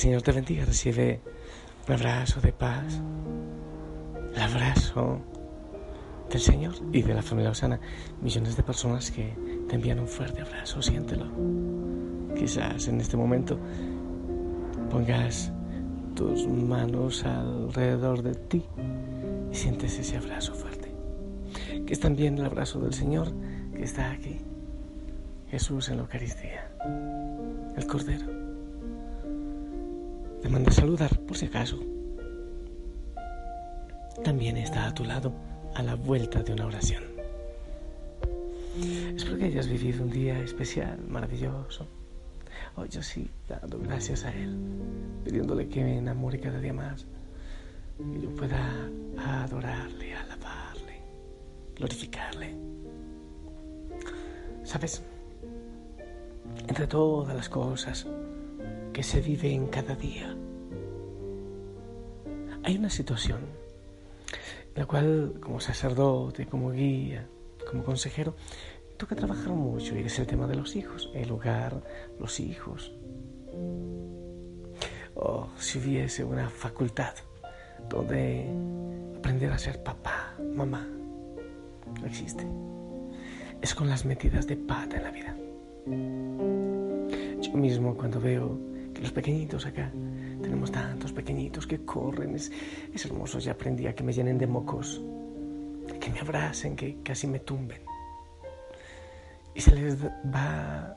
El Señor te bendiga, recibe un abrazo de paz, el abrazo del Señor y de la familia Osana. Millones de personas que te envían un fuerte abrazo, siéntelo. Quizás en este momento pongas tus manos alrededor de ti y sientes ese abrazo fuerte. Que es también el abrazo del Señor que está aquí. Jesús en la Eucaristía, el Cordero. Te manda a saludar por si acaso. También está a tu lado a la vuelta de una oración. Espero que hayas vivido un día especial, maravilloso. Hoy yo sí, dando gracias a Él, pidiéndole que me enamore cada día más, que yo pueda adorarle, alabarle, glorificarle. ¿Sabes? Entre todas las cosas que se viven cada día, hay una situación en la cual, como sacerdote, como guía, como consejero, toca trabajar mucho y es el tema de los hijos, el hogar, los hijos. Oh, si hubiese una facultad donde aprender a ser papá, mamá, no existe. Es con las metidas de pata en la vida. Yo mismo cuando veo los pequeñitos acá, tenemos tantos pequeñitos que corren, es, es hermoso, ya aprendí a que me llenen de mocos, que me abracen, que casi me tumben. Y se les va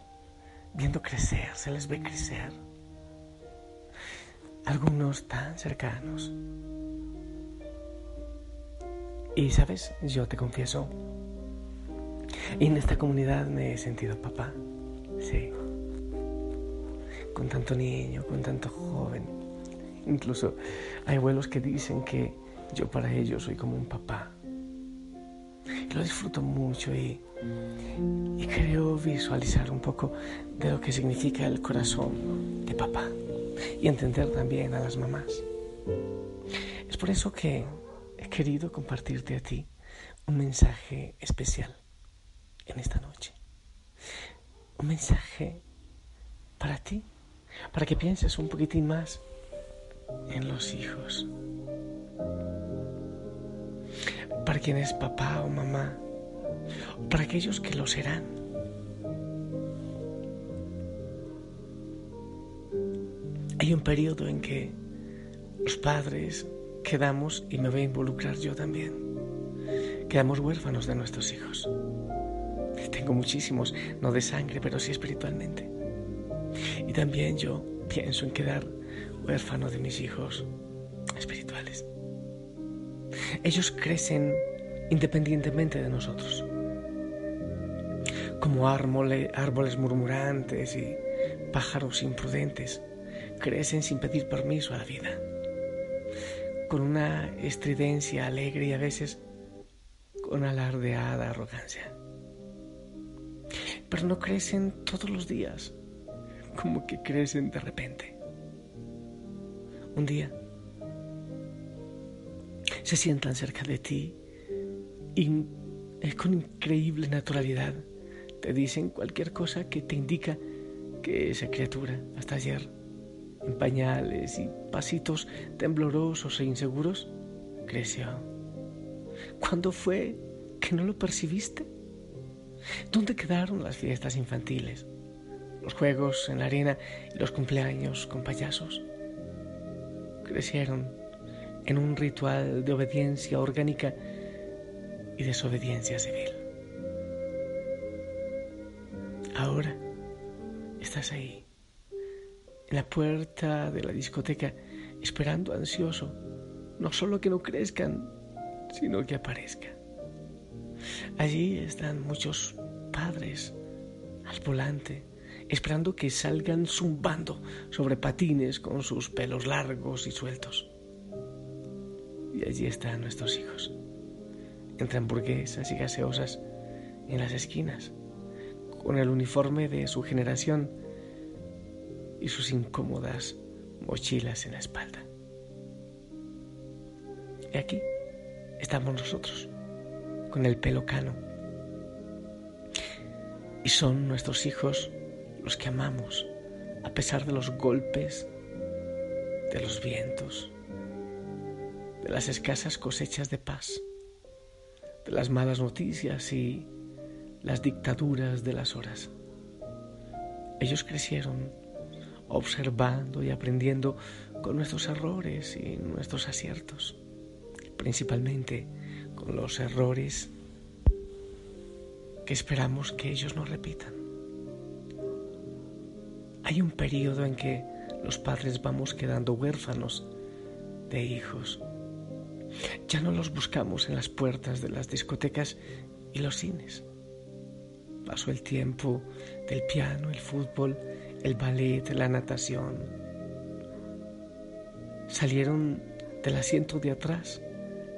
viendo crecer, se les ve crecer. Algunos tan cercanos. Y sabes, yo te confieso, en esta comunidad me he sentido papá, sí, con tanto niño, con tanto joven. Incluso hay abuelos que dicen que yo para ellos soy como un papá. Lo disfruto mucho y, y creo visualizar un poco de lo que significa el corazón de papá y entender también a las mamás. Es por eso que he querido compartirte a ti un mensaje especial en esta noche. Un mensaje para ti, para que pienses un poquitín más en los hijos. Para quien es papá o mamá, para aquellos que lo serán. Hay un periodo en que los padres quedamos, y me voy a involucrar yo también, quedamos huérfanos de nuestros hijos. Tengo muchísimos, no de sangre, pero sí espiritualmente. También yo pienso en quedar huérfano de mis hijos espirituales. Ellos crecen independientemente de nosotros, como árboles murmurantes y pájaros imprudentes, crecen sin pedir permiso a la vida, con una estridencia alegre y a veces con alardeada arrogancia. Pero no crecen todos los días, como que crecen de repente. Un día se sientan cerca de ti y con increíble naturalidad te dicen cualquier cosa que te indica que esa criatura hasta ayer en pañales y pasitos temblorosos e inseguros creció. ¿Cuándo fue que no lo percibiste? ¿Dónde quedaron las fiestas infantiles, los juegos en la arena y los cumpleaños con payasos? Crecieron en un ritual de obediencia orgánica y desobediencia civil. Ahora estás ahí, en la puerta de la discoteca, esperando ansioso, no solo que no crezcan, sino que aparezcan. Allí están muchos padres al volante, esperando que salgan zumbando sobre patines con sus pelos largos y sueltos. Y allí están nuestros hijos, entre hamburguesas y gaseosas en las esquinas, con el uniforme de su generación y sus incómodas mochilas en la espalda. Y aquí estamos nosotros, con el pelo cano, Y son nuestros hijos los que amamos, a pesar de los golpes, de los vientos, de las escasas cosechas de paz, de las malas noticias y las dictaduras de las horas. Ellos crecieron observando y aprendiendo con nuestros errores y nuestros aciertos, principalmente con los errores que esperamos que ellos no repitan. Hay un periodo en que los padres vamos quedando huérfanos de hijos. Ya no los buscamos en las puertas de las discotecas y los cines. Pasó el tiempo del piano, el fútbol, el ballet, la natación. Salieron del asiento de atrás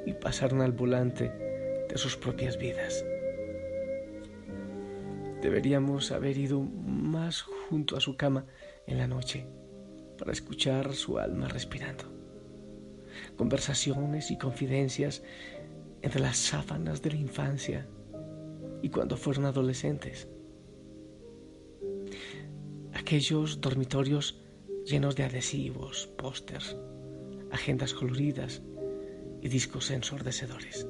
y pasaron al volante de sus propias vidas. Deberíamos haber ido más junto a su cama en la noche para escuchar su alma respirando. Conversaciones y confidencias entre las sábanas de la infancia y cuando fueron adolescentes. Aquellos dormitorios llenos de adhesivos, pósters, agendas coloridas y discos ensordecedores.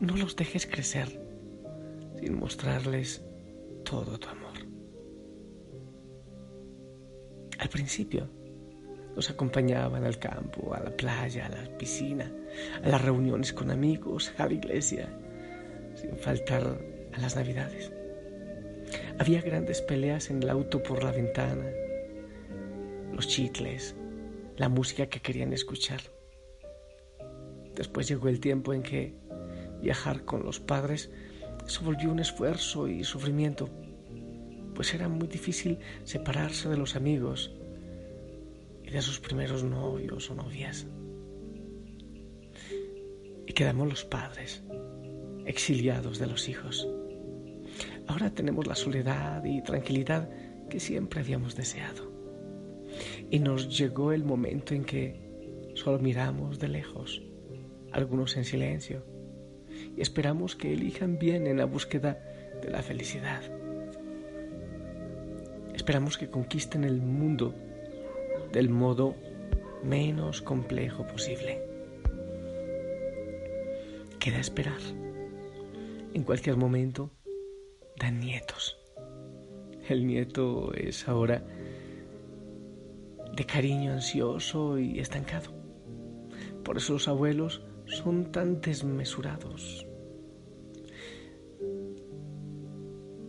No los dejes crecer sin mostrarles todo tu amor. Al principio nos acompañaban al campo, a la playa, a la piscina, a las reuniones con amigos, a la iglesia, sin faltar a las navidades. Había grandes peleas en el auto por la ventana, los chicles, la música que querían escuchar. Después llegó el tiempo en que viajar con los padres se volvió un esfuerzo y sufrimiento, pues era muy difícil separarse de los amigos y de sus primeros novios o novias. Y quedamos los padres, exiliados de los hijos. Ahora tenemos la soledad y tranquilidad que siempre habíamos deseado. Y nos llegó el momento en que solo miramos de lejos, algunos en silencio, esperamos que elijan bien en la búsqueda de la felicidad. Esperamos que conquisten el mundo del modo menos complejo posible. Queda esperar. En cualquier momento dan nietos. El nieto es ahora de cariño ansioso y estancado. Por eso los abuelos son tan desmesurados.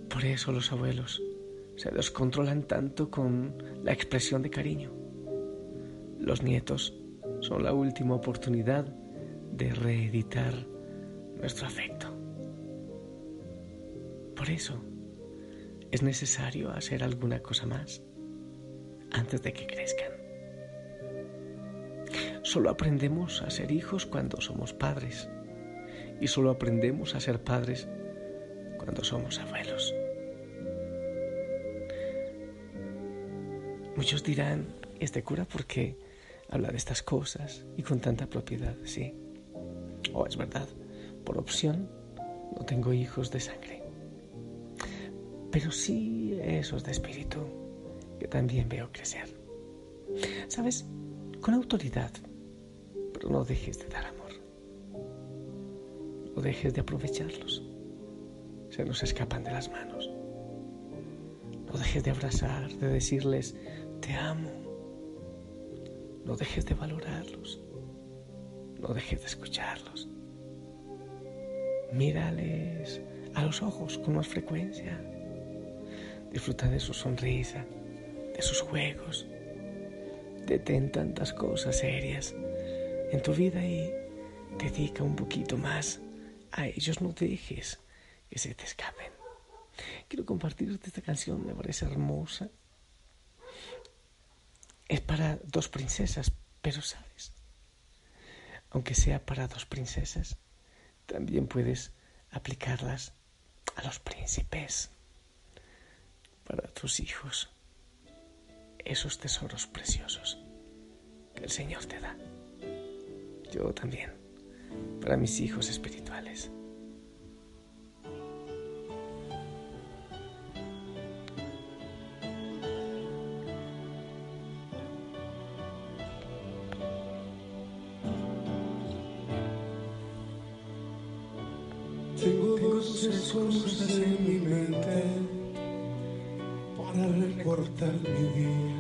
Por eso los abuelos se descontrolan tanto con la expresión de cariño. Los nietos son la última oportunidad de reeditar nuestro afecto. Por eso es necesario hacer alguna cosa más antes de que crezcan. Solo aprendemos a ser hijos cuando somos padres y solo aprendemos a ser padres cuando somos abuelos. Muchos dirán, este cura por qué habla de estas cosas y con tanta propiedad, sí. Oh, es verdad, por opción no tengo hijos de sangre, pero sí esos de espíritu que también veo crecer. ¿Sabes? Con autoridad no dejes de dar amor. No dejes de aprovecharlos. Se nos escapan de las manos. No dejes de abrazar, de decirles, te amo. No dejes de valorarlos. No dejes de escucharlos. Mírales a los ojos con más frecuencia. Disfruta de su sonrisa, de sus juegos. Detén tantas cosas serias en tu vida y dedica un poquito más a ellos. No dejes que se te escapen. Quiero compartirte esta canción, me parece hermosa. Es para dos princesas, pero sabes, aunque sea para dos princesas, también puedes aplicarlas a los príncipes, para tus hijos, esos tesoros preciosos que el Señor te da yo también, para mis hijos espirituales. Tengo dulces cosas en mi mente para recortar mi día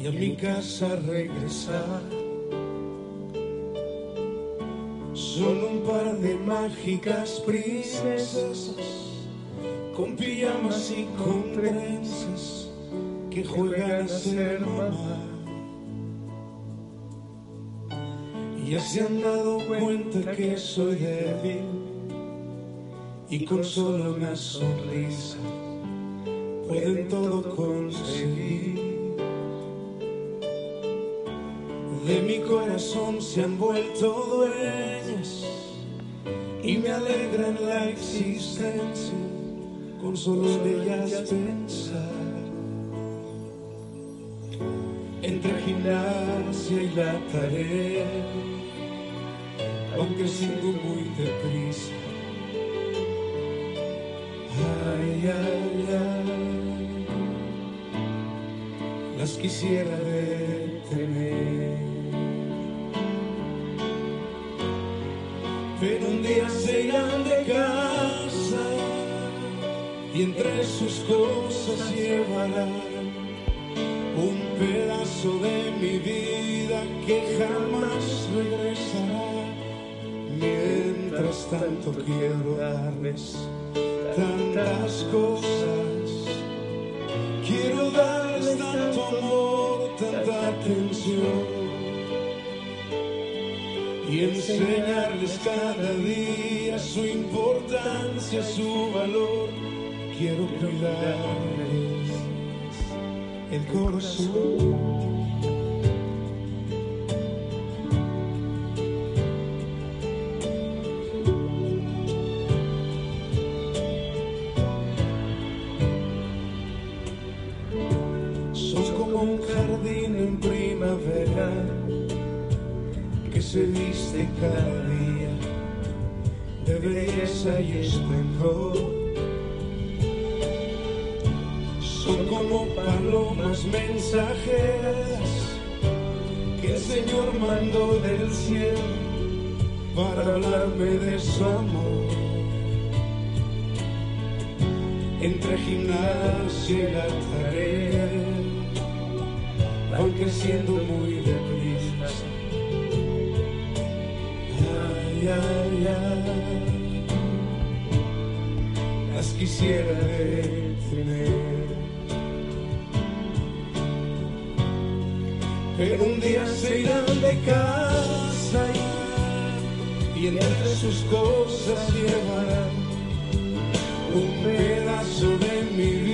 y a mi casa regresar Son un par de mágicas princesas con pijamas y con trenzas que juegan a ser mamá. Ya se han dado cuenta que soy débil y con solo una sonrisa pueden todo conseguir. De mi corazón se han vuelto dueñas y me alegran la existencia con solo de ellas pensar. Entre gimnasia y la tarea, aunque sigo muy deprisa. Ay, ay, ay, las quisiera detener. Pero un día se irán de casa y entre sus cosas llevarán un pedazo de mi vida que jamás regresará. Mientras tanto quiero darles tantas cosas, quiero darles tanto amor, tanta atención y enseñarles cada día su importancia, su valor. Quiero cuidarles el corazón. Cada día de belleza y esplendor. Son como palomas mensajeras que el Señor mandó del cielo para hablarme de su amor. Entre gimnasia y la tarea van creciendo muy deprisa. Ay, ay, las quisiera detener. Pero un día se irán de casa y, y entre sus cosas llevarán un pedazo de mi vida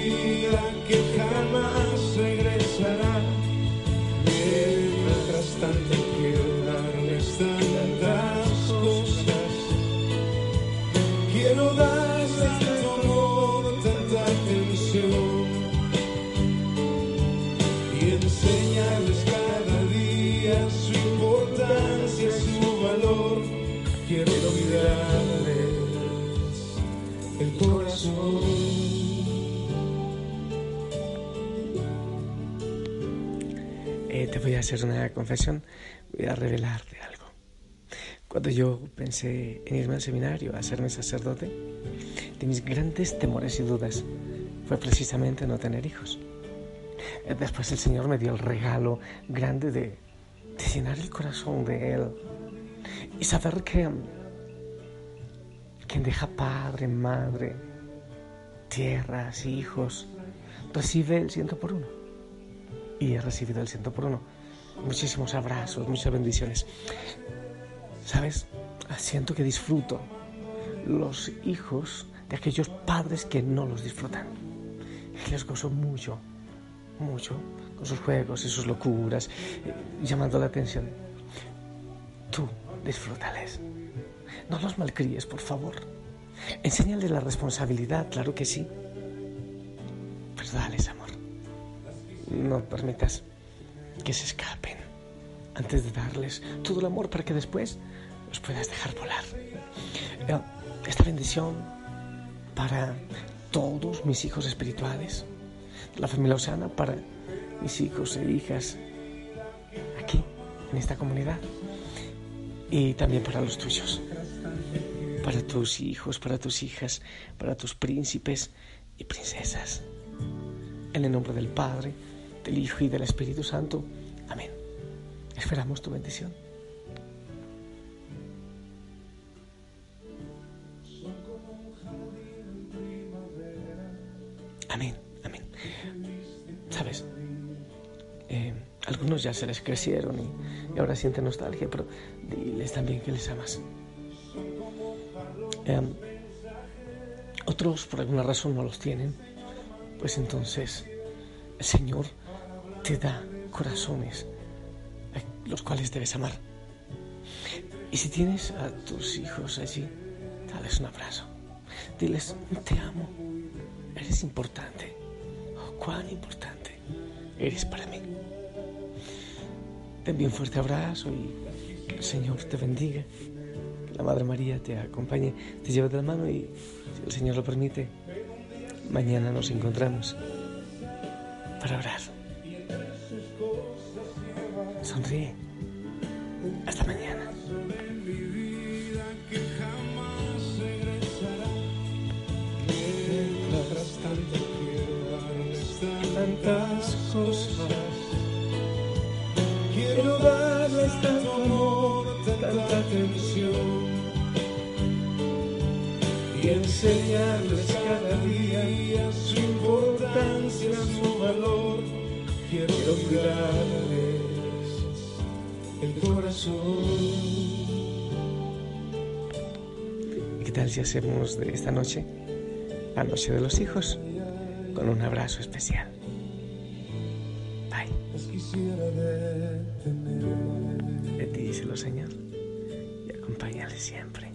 hacer una confesión, voy a revelarte algo. Cuando yo pensé en irme al seminario a hacerme sacerdote, de mis grandes temores y dudas fue precisamente no tener hijos. Después el Señor me dio el regalo grande de, de llenar el corazón de Él y saber que quien deja padre, madre, tierras, hijos, recibe el ciento por uno. Y he recibido el ciento por uno. Muchísimos abrazos, muchas bendiciones. ¿Sabes? Siento que disfruto los hijos de aquellos padres que no los disfrutan. Les gozo mucho, mucho, con sus juegos y sus locuras, eh, llamando la atención. Tú disfrútales. No los malcríes, por favor. Enséñales la responsabilidad, claro que sí. Pero dales amor. No permitas que se escapen antes de darles todo el amor para que después los puedas dejar volar. Eh, Esta bendición para todos mis hijos espirituales, la familia Osana, para mis hijos e hijas aquí, en esta comunidad, y también para los tuyos. para tus hijos, para tus hijas, para tus príncipes y princesas. En el nombre del Padre, del Hijo y del Espíritu Santo. Amén. Esperamos tu bendición. Amén, amén. Sabes, eh, algunos ya se les crecieron y, ahora sienten nostalgia, pero diles también que les amas. Eh, otros por alguna razón no los tienen, pues entonces Señor te da corazones los cuales debes amar. Y si tienes a tus hijos allí, dales un abrazo. Diles, te amo, eres importante. Oh, cuán importante eres para mí. Te envío un fuerte abrazo y el Señor te bendiga. La Madre María te acompañe, te lleve de la mano y, si el Señor lo permite, mañana nos encontramos para orar. Sonríe. Hasta mañana. tantas cosas. Quiero darles tanto amor, tanta atención y enseñarles cada día su importancia, su valor. Quiero darles el corazón. ¿Qué tal si hacemos de esta noche la noche de los hijos con un abrazo especial? Bye. Bendícelo, Señor, y acompáñale siempre.